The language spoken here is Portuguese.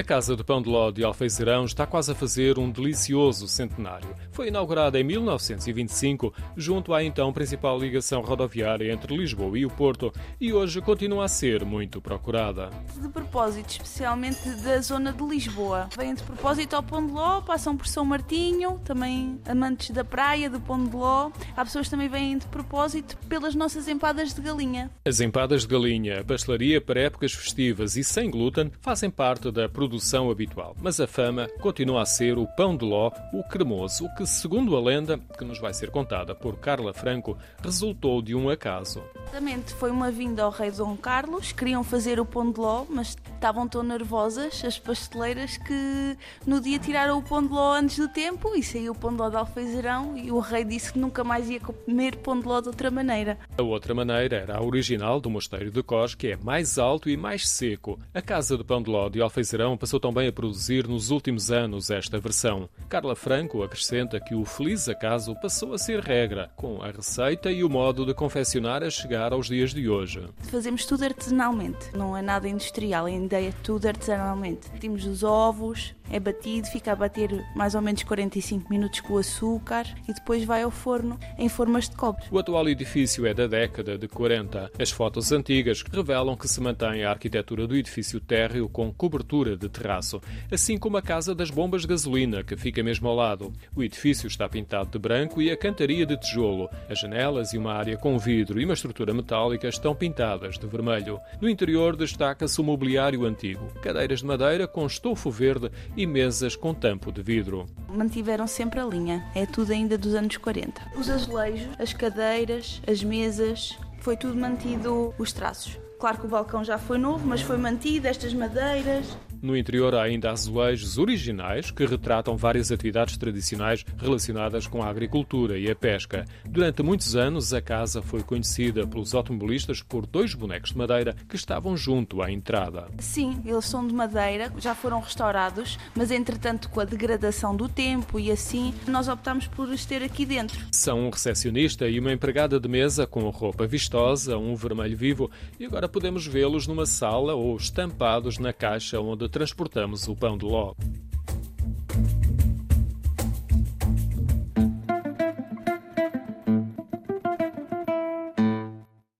A Casa do Pão de Ló de Alfeizerão está quase a fazer um delicioso centenário. Foi inaugurada em 1925, junto à então principal ligação rodoviária entre Lisboa e o Porto, e hoje continua a ser muito procurada. De propósito, especialmente da zona de Lisboa. Vêm de propósito ao Pão de Ló, passam por São Martinho, também amantes da praia, do Pão de Ló. Há pessoas que também vêm de propósito pelas nossas empadas de galinha. As empadas de galinha, a pastelaria para épocas festivas e sem glúten fazem parte da produção produção habitual. Mas a fama continua a ser o pão de ló, o cremoso, que, segundo a lenda, que nos vai ser contada por Carla Franco, resultou de um acaso. Exatamente, foi uma vinda ao rei Dom Carlos, queriam fazer o pão de ló, mas estavam tão nervosas as pasteleiras que no dia tiraram o pão de ló antes do tempo e saiu o pão de ló de alfeizerão e o rei disse que nunca mais ia comer pão de ló de outra maneira. A outra maneira era a original do mosteiro de Cos, que é mais alto e mais seco. A casa de pão de ló de alfeizerão passou também a produzir nos últimos anos esta versão. Carla Franco acrescenta que o feliz acaso passou a ser regra, com a receita e o modo de confeccionar a chegar aos dias de hoje. Fazemos tudo artesanalmente, não é nada industrial, ainda é tudo artesanalmente. Temos os ovos, é batido, fica a bater mais ou menos 45 minutos com o açúcar e depois vai ao forno em formas de cobre. O atual edifício é da década de 40. As fotos antigas revelam que se mantém a arquitetura do edifício térreo com cobertura de terraço, assim como a casa das bombas de gasolina, que fica mesmo ao lado. O edifício está pintado de branco e a cantaria de tijolo. As janelas e uma área com vidro e uma estrutura metálica estão pintadas de vermelho. No interior destaca-se o mobiliário antigo, cadeiras de madeira com estofo verde e mesas com tampo de vidro. Mantiveram sempre a linha, é tudo ainda dos anos 40. Os azulejos, as cadeiras, as mesas, foi tudo mantido os traços. Claro que o balcão já foi novo, mas foi mantido, estas madeiras, no interior há ainda azulejos originais que retratam várias atividades tradicionais relacionadas com a agricultura e a pesca. Durante muitos anos, a casa foi conhecida pelos automobilistas por dois bonecos de madeira que estavam junto à entrada. Sim, eles são de madeira, já foram restaurados, mas entretanto, com a degradação do tempo e assim, nós optamos por os ter aqui dentro. São um recepcionista e uma empregada de mesa com roupa vistosa, um vermelho vivo, e agora podemos vê-los numa sala ou estampados na caixa onde transportamos o pão de ló.